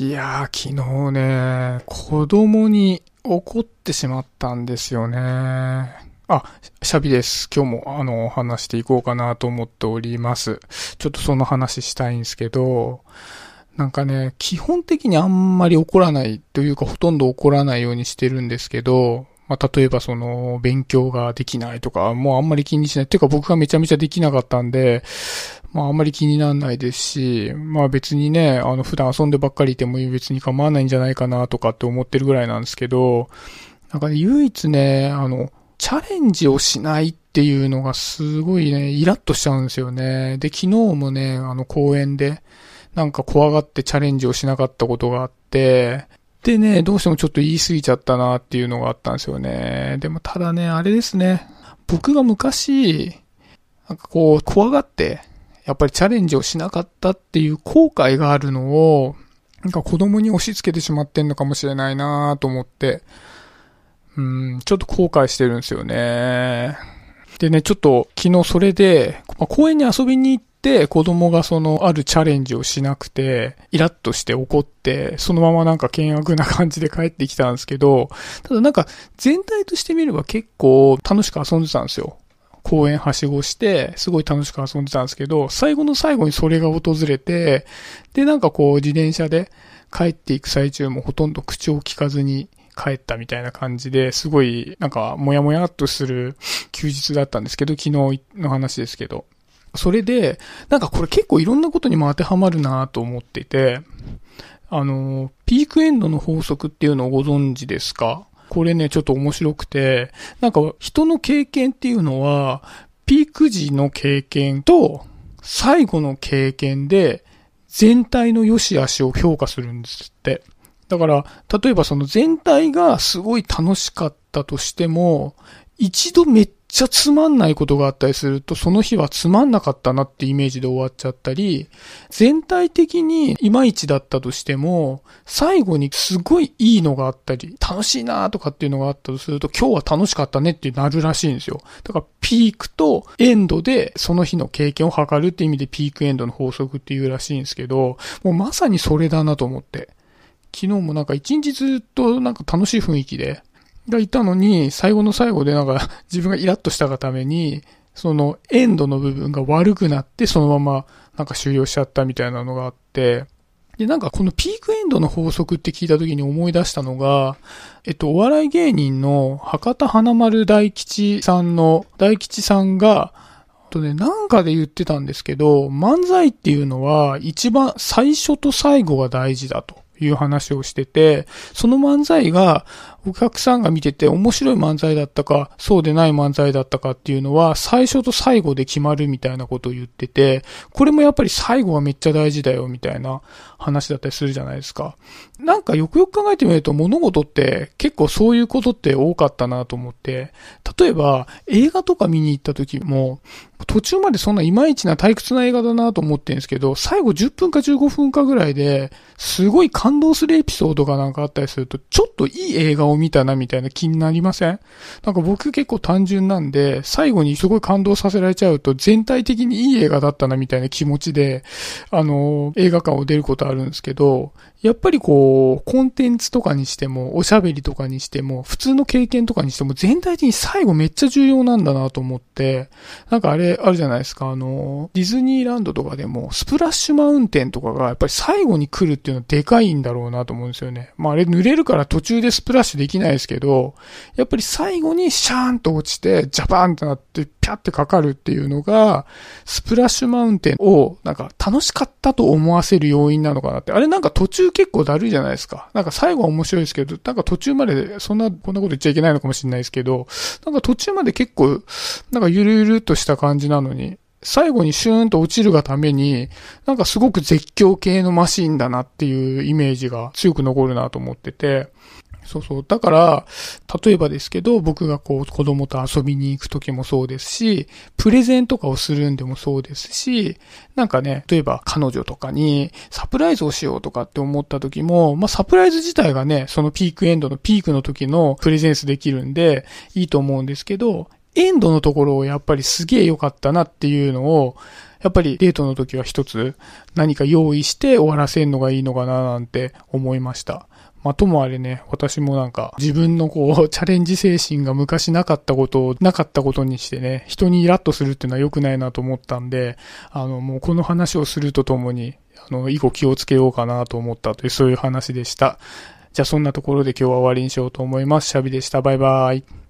いやー、昨日ね、子供に怒ってしまったんですよね。あ、シャビです。今日もあの、話していこうかなと思っております。ちょっとその話したいんですけど、なんかね、基本的にあんまり怒らないというかほとんど怒らないようにしてるんですけど、まあ、例えばその、勉強ができないとか、もうあんまり気にしない。ていうか僕がめちゃめちゃできなかったんで、まああんまり気にならないですし、まあ別にね、あの普段遊んでばっかりいても別に構わないんじゃないかなとかって思ってるぐらいなんですけど、なんかね、唯一ね、あの、チャレンジをしないっていうのがすごいね、イラッとしちゃうんですよね。で、昨日もね、あの公園で、なんか怖がってチャレンジをしなかったことがあって、でね、どうしてもちょっと言い過ぎちゃったなっていうのがあったんですよね。でもただね、あれですね。僕が昔、なんかこう、怖がって、やっぱりチャレンジをしなかったっていう後悔があるのを、なんか子供に押し付けてしまってんのかもしれないなと思って、うん、ちょっと後悔してるんですよね。でね、ちょっと昨日それで、まあ、公園に遊びに行って、子供がそのあるチャレンジをしなくて、イラッとして怒って、そのままなんか険悪な感じで帰ってきたんですけど、ただなんか全体として見れば結構楽しく遊んでたんですよ。公園はしごして、すごい楽しく遊んでたんですけど、最後の最後にそれが訪れて、で、なんかこう自転車で帰っていく最中もほとんど口を聞かずに帰ったみたいな感じで、すごい、なんか、もやもやっとする休日だったんですけど、昨日の話ですけど。それで、なんかこれ結構いろんなことにも当てはまるなと思っていて、あの、ピークエンドの法則っていうのをご存知ですか？これね、ちょっと面白くて、なんか人の経験っていうのは、ピーク時の経験と最後の経験で全体の良し悪しを評価するんですって。だから、例えばその全体がすごい楽しかったとしても、一度めっちゃつまんないことがあったりすると、その日はつまんなかったなってイメージで終わっちゃったり、全体的にいまいちだったとしても、最後にすごいいいのがあったり、楽しいなとかっていうのがあったとすると、今日は楽しかったねってなるらしいんですよ。だから、ピークとエンドでその日の経験を測るって意味でピークエンドの法則っていうらしいんですけど、もうまさにそれだなと思って。昨日もなんか一日ずっとなんか楽しい雰囲気で、がいたのに、最後の最後でなんか 自分がイラッとしたがために、そのエンドの部分が悪くなって、そのままなんか終了しちゃったみたいなのがあって、で、なんかこのピークエンドの法則って聞いた時に思い出したのが、えっと、お笑い芸人の博多花丸大吉さんの、大吉さんが、とね、なんかで言ってたんですけど、漫才っていうのは一番最初と最後が大事だと。いう話をしてて、その漫才がお客さんが見てて面白い漫才だったか、そうでない漫才だったかっていうのは最初と最後で決まるみたいなことを言ってて、これもやっぱり最後はめっちゃ大事だよみたいな話だったりするじゃないですか。なんかよくよく考えてみると物事って結構そういうことって多かったなと思って、例えば映画とか見に行った時も、途中までそんないまいちな退屈な映画だなと思ってるんですけど、最後10分か15分かぐらいで、すごい感動するエピソードがなんかあったりすると、ちょっといい映画を見たなみたいな気になりません？なんか僕結構単純なんで、最後にすごい感動させられちゃうと、全体的にいい映画だったなみたいな気持ちで、あの、映画館を出ることあるんですけど、やっぱりこう、コンテンツとかにしても、おしゃべりとかにしても、普通の経験とかにしても、全体的に最後めっちゃ重要なんだなと思って、なんかあれ、あるじゃないですか、あの、ディズニーランドとかでも、スプラッシュマウンテンとかが、やっぱり最後に来るっていうのはでかいんだろうなと思うんですよね。まああれ濡れるから途中でスプラッシュできないですけど、やっぱり最後にシャーンと落ちて、ジャパンってなって、ピャってかかるっていうのが、スプラッシュマウンテンを、なんか楽しかったと思わせる要因なのかなって。あれなんか途中結構だるいじゃないですか。なんか最後は面白いですけど、なんか途中まで、そんな、こんなこと言っちゃいけないのかもしれないですけど、なんか途中まで結構、なんかゆるゆるっとした感じなのに、最後にシューンと落ちるがために、なんかすごく絶叫系のマシンだなっていうイメージが強く残るなと思ってて、そうそう。だから、例えばですけど、僕がこう子供と遊びに行く時もそうですし、プレゼンとかをするんでもそうですし、なんかね、例えば彼女とかにサプライズをしようとかって思った時も、まあサプライズ自体がね、そのピークエンドのピークの時のプレゼンスできるんで、いいと思うんですけど、エンドのところをやっぱりすげえ良かったなっていうのを、やっぱりデートの時は一つ何か用意して終わらせるのがいいのかななんて思いました。まあ、ともあれね、私もなんか、自分のこう、チャレンジ精神が昔なかったことを、なかったことにしてね、人にイラッとするっていうのは良くないなと思ったんで、あの、もうこの話をするとともに、あの、以後気をつけようかなと思ったという、そういう話でした。じゃあそんなところで今日は終わりにしようと思います。シャビでした。バイバーイ。